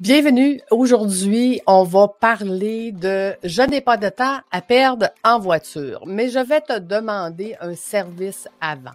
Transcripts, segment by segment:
Bienvenue. Aujourd'hui, on va parler de je n'ai pas de temps à perdre en voiture, mais je vais te demander un service avant.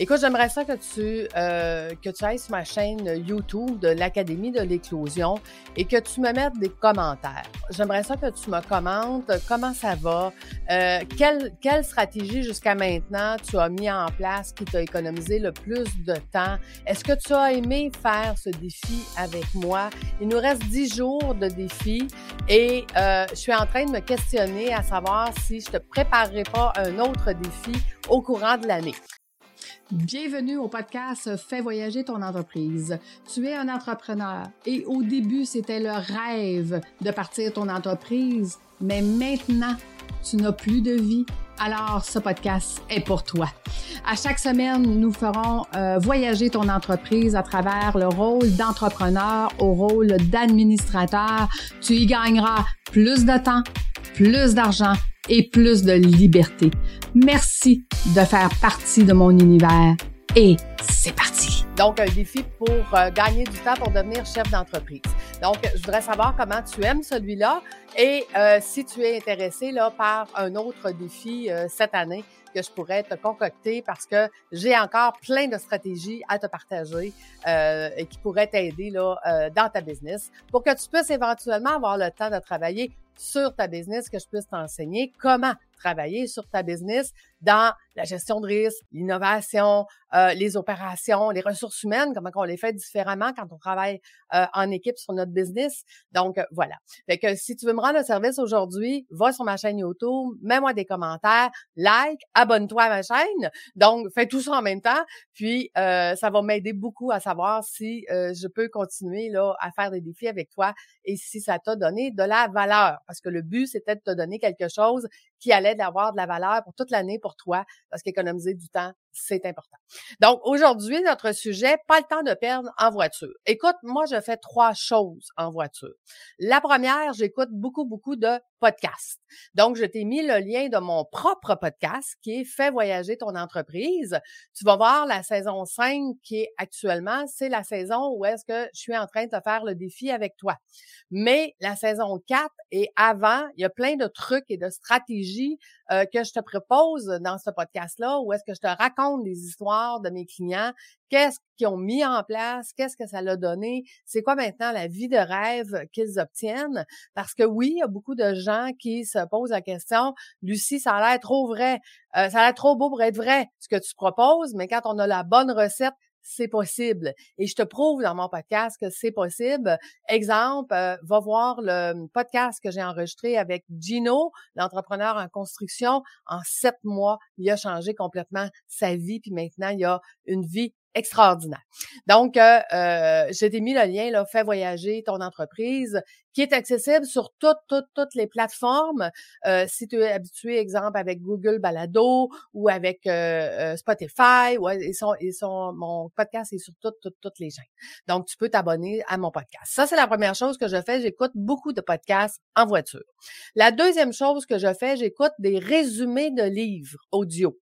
Écoute, j'aimerais ça que tu, euh, que tu ailles sur ma chaîne YouTube de l'Académie de l'éclosion et que tu me mettes des commentaires. J'aimerais ça que tu me commentes comment ça va, euh, quelle, quelle stratégie jusqu'à maintenant tu as mis en place qui t'a économisé le plus de temps. Est-ce que tu as aimé faire ce défi avec moi? Nous reste dix jours de défi et euh, je suis en train de me questionner à savoir si je te préparerai pas un autre défi au courant de l'année. Bienvenue au podcast Fais voyager ton entreprise. Tu es un entrepreneur et au début, c'était le rêve de partir ton entreprise, mais maintenant, tu n'as plus de vie. Alors, ce podcast est pour toi. À chaque semaine, nous ferons euh, voyager ton entreprise à travers le rôle d'entrepreneur au rôle d'administrateur. Tu y gagneras plus de temps, plus d'argent et plus de liberté. Merci de faire partie de mon univers et c'est parti. Donc, un défi pour euh, gagner du temps pour devenir chef d'entreprise. Donc, je voudrais savoir comment tu aimes celui-là. Et euh, si tu es intéressé là, par un autre défi euh, cette année que je pourrais te concocter parce que j'ai encore plein de stratégies à te partager et qui pourraient t'aider là dans ta business pour que tu puisses éventuellement avoir le temps de travailler sur ta business, que je puisse t'enseigner comment travailler sur ta business dans la gestion de risque, l'innovation, euh, les opérations, les ressources humaines, comment on les fait différemment quand on travaille euh, en équipe sur notre business. Donc, euh, voilà. Fait que si tu veux me rendre un service aujourd'hui, va sur ma chaîne YouTube, mets-moi des commentaires, like, abonne-toi à ma chaîne. Donc, fais tout ça en même temps. Puis, ça va m'aider beaucoup à savoir si je peux continuer là à faire des défis avec toi et si ça t'a donné de la valeur. Parce que le but, c'était de te donner quelque chose qui allait d'avoir de la valeur pour toute l'année pour toi, parce qu'économiser du temps, c'est important. Donc, aujourd'hui, notre sujet, pas le temps de perdre en voiture. Écoute, moi, je fais trois choses en voiture. La première, j'écoute beaucoup, beaucoup de podcasts. Donc, je t'ai mis le lien de mon propre podcast qui est Fais voyager ton entreprise. Tu vas voir la saison 5 qui est actuellement, c'est la saison où est-ce que je suis en train de faire le défi avec toi. Mais la saison 4 et avant, il y a plein de trucs et de stratégies euh, que je te propose dans ce podcast-là où est-ce que je te raconte des histoires de mes clients, qu'est-ce qu'ils ont mis en place, qu'est-ce que ça l'a donné, c'est quoi maintenant la vie de rêve qu'ils obtiennent. Parce que oui, il y a beaucoup de gens qui se posent la question, Lucie, ça a l'air trop vrai, euh, ça a l'air trop beau pour être vrai, ce que tu proposes, mais quand on a la bonne recette, c'est possible. Et je te prouve dans mon podcast que c'est possible. Exemple, euh, va voir le podcast que j'ai enregistré avec Gino, l'entrepreneur en construction. En sept mois, il a changé complètement sa vie, puis maintenant, il a une vie extraordinaire. Donc, euh, euh, j'ai mis le lien, là, Fais voyager ton entreprise, qui est accessible sur toutes, toutes, toutes les plateformes. Euh, si tu es habitué, exemple, avec Google Balado ou avec euh, Spotify, ouais, ils sont, ils sont, mon podcast est sur toutes, toutes, toutes les chaînes. Donc, tu peux t'abonner à mon podcast. Ça, c'est la première chose que je fais. J'écoute beaucoup de podcasts en voiture. La deuxième chose que je fais, j'écoute des résumés de livres audio.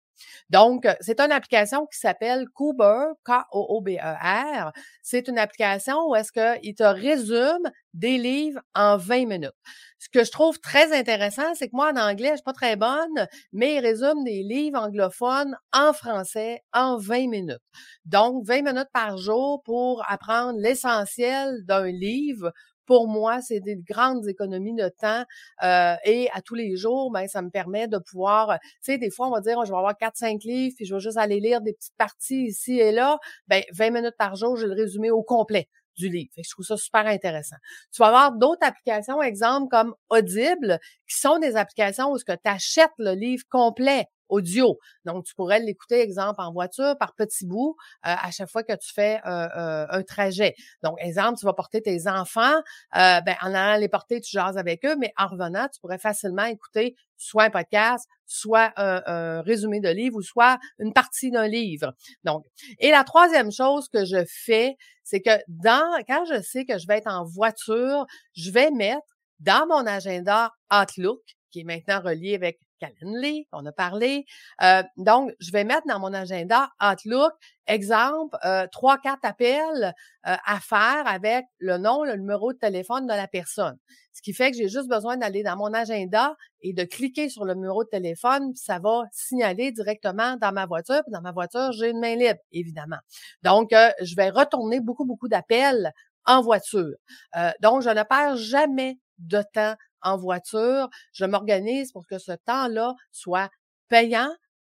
Donc, c'est une application qui s'appelle Coober, K-O-O-B-E-R. C'est une application où est-ce qu'il te résume des livres en 20 minutes. Ce que je trouve très intéressant, c'est que moi, en anglais, je suis pas très bonne, mais il résume des livres anglophones en français en 20 minutes. Donc, 20 minutes par jour pour apprendre l'essentiel d'un livre pour moi, c'est des grandes économies de temps euh, et à tous les jours, ben ça me permet de pouvoir, tu sais, des fois on va dire, je vais avoir quatre cinq livres puis je vais juste aller lire des petites parties ici et là, ben 20 minutes par jour, j'ai le résumé au complet du livre. je trouve ça super intéressant. Tu vas avoir d'autres applications, exemple comme Audible, qui sont des applications où tu achètes le livre complet audio. Donc, tu pourrais l'écouter, exemple, en voiture par petits bouts euh, à chaque fois que tu fais un trajet. Donc, exemple, tu vas porter tes enfants, euh, ben, en allant les porter, tu jases avec eux, mais en revenant, tu pourrais facilement écouter soit un podcast, soit un, résumé de livre ou soit une partie d'un livre. Donc, et la troisième chose que je fais, c'est que dans quand je sais que je vais être en voiture, je vais mettre dans mon agenda Outlook qui est maintenant relié avec Calendly, on a parlé. Euh, donc, je vais mettre dans mon agenda Outlook, exemple, euh, trois, quatre appels euh, à faire avec le nom, le numéro de téléphone de la personne. Ce qui fait que j'ai juste besoin d'aller dans mon agenda et de cliquer sur le numéro de téléphone, ça va signaler directement dans ma voiture. Puis dans ma voiture, j'ai une main libre, évidemment. Donc, je vais retourner beaucoup, beaucoup d'appels en voiture. donc, je ne perds jamais de temps en voiture. Je m'organise pour que ce temps-là soit payant,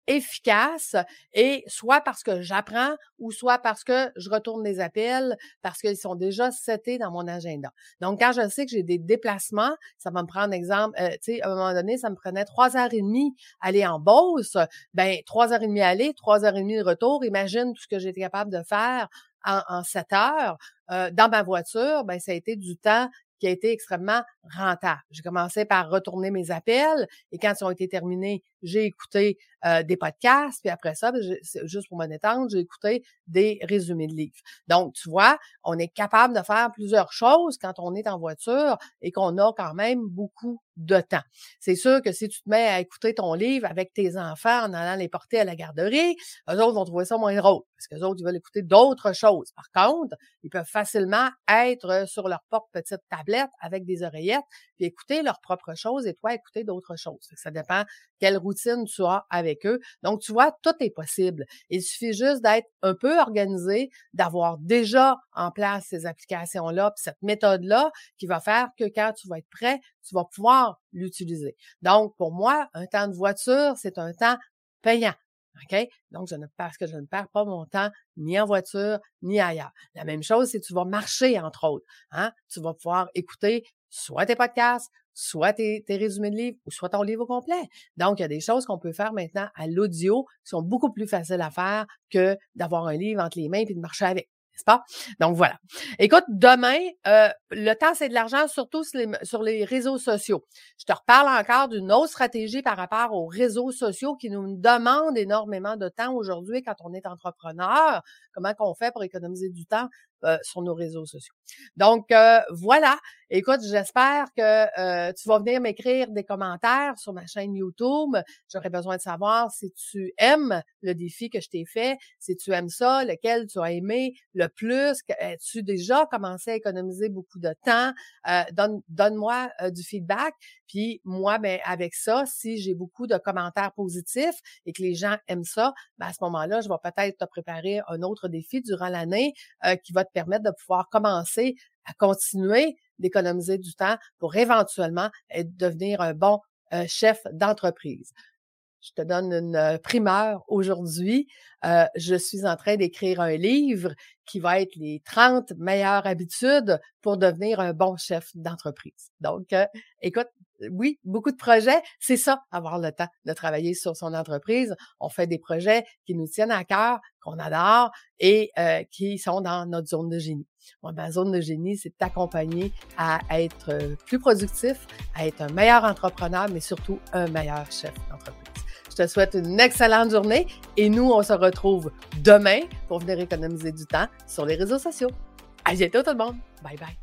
efficace et soit parce que j'apprends ou soit parce que je retourne des appels parce qu'ils sont déjà setés dans mon agenda. Donc, quand je sais que j'ai des déplacements, ça va me prendre exemple, euh, tu sais, à un moment donné, ça me prenait trois heures et demie aller en Beauce. Ben, trois heures et demie aller, trois heures et demie de retour. Imagine tout ce que j'étais capable de faire en, sept heures. Euh, dans ma voiture, ben, ça a été du temps qui a été extrêmement rentable. J'ai commencé par retourner mes appels et quand ils ont été terminés, j'ai écouté euh, des podcasts, puis après ça, ben, juste pour me détendre, j'ai écouté des résumés de livres. Donc, tu vois, on est capable de faire plusieurs choses quand on est en voiture et qu'on a quand même beaucoup de temps. C'est sûr que si tu te mets à écouter ton livre avec tes enfants en allant les porter à la garderie, eux autres vont trouver ça moins drôle parce que les autres, ils veulent écouter d'autres choses. Par contre, ils peuvent facilement être sur leur propre petite tablette avec des oreillettes puis écouter leurs propres choses et toi écouter d'autres choses. Ça dépend quelle routine tu as avec Donc, tu vois, tout est possible. Il suffit juste d'être un peu organisé, d'avoir déjà en place ces applications-là, puis cette méthode-là qui va faire que quand tu vas être prêt, tu vas pouvoir l'utiliser. Donc, pour moi, un temps de voiture, c'est un temps payant. OK? Donc, je ne, parce que je ne perds pas mon temps ni en voiture, ni ailleurs. La même chose, c'est tu vas marcher, entre autres. Hein? Tu vas pouvoir écouter soit tes podcasts, soit tes, résumés de livres, ou soit ton livre au complet. Donc, il y a des choses qu'on peut faire maintenant à l'audio qui sont beaucoup plus faciles à faire que d'avoir un livre entre les mains et de marcher avec n'est-ce pas? Donc voilà. Écoute, demain, euh, le temps, c'est de l'argent, surtout sur les, réseaux sociaux. Je te reparle encore d'une autre stratégie par rapport aux réseaux sociaux qui nous demandent énormément de temps aujourd'hui quand on est entrepreneur. Comment qu'on fait pour économiser du temps euh, sur nos réseaux sociaux. Donc euh, voilà. Écoute, j'espère que euh, tu vas venir m'écrire des commentaires sur ma chaîne YouTube. J'aurais besoin de savoir si tu aimes le défi que je t'ai fait, si tu aimes ça, lequel tu as aimé le plus, as-tu déjà commencé à économiser beaucoup de temps? donne, donne-moi du feedback. Puis moi, ben avec ça, si j'ai beaucoup de commentaires positifs et que les gens aiment ça, ben à ce moment-là, je vais peut-être te préparer un autre défi durant l'année qui va te permettre de pouvoir commencer à continuer d'économiser du temps pour éventuellement devenir un bon euh, chef d'entreprise. Je te donne une euh, primeur aujourd'hui. Euh, je suis en train d'écrire un livre qui va être les 30 meilleures habitudes pour devenir un bon chef d'entreprise. Donc, écoute, oui, beaucoup de projets, c'est ça, avoir le temps de travailler sur son entreprise. On fait des projets qui nous tiennent à cœur, qu'on adore et euh, qui sont dans notre zone de génie. ma zone de génie, c'est t'accompagner à être euh, plus productif, à être un meilleur entrepreneur, mais surtout un meilleur chef d'entreprise. Je te souhaite une excellente journée et nous, on se retrouve demain pour venir économiser du temps sur les réseaux sociaux. À bientôt tout le monde. Bye bye.